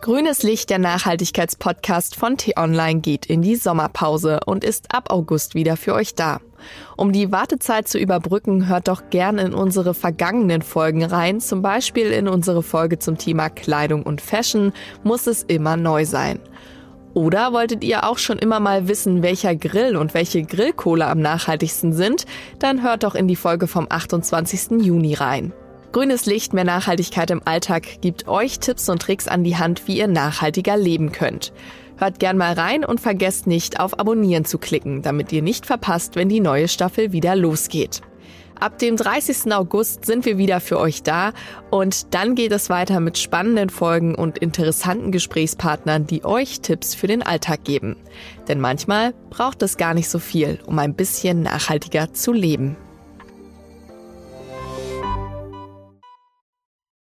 Grünes Licht, der Nachhaltigkeitspodcast von T-Online geht in die Sommerpause und ist ab August wieder für euch da. Um die Wartezeit zu überbrücken, hört doch gern in unsere vergangenen Folgen rein, zum Beispiel in unsere Folge zum Thema Kleidung und Fashion muss es immer neu sein. Oder wolltet ihr auch schon immer mal wissen, welcher Grill und welche Grillkohle am nachhaltigsten sind? Dann hört doch in die Folge vom 28. Juni rein. Grünes Licht, mehr Nachhaltigkeit im Alltag gibt euch Tipps und Tricks an die Hand, wie ihr nachhaltiger leben könnt. Hört gern mal rein und vergesst nicht auf Abonnieren zu klicken, damit ihr nicht verpasst, wenn die neue Staffel wieder losgeht. Ab dem 30. August sind wir wieder für euch da und dann geht es weiter mit spannenden Folgen und interessanten Gesprächspartnern, die euch Tipps für den Alltag geben. Denn manchmal braucht es gar nicht so viel, um ein bisschen nachhaltiger zu leben.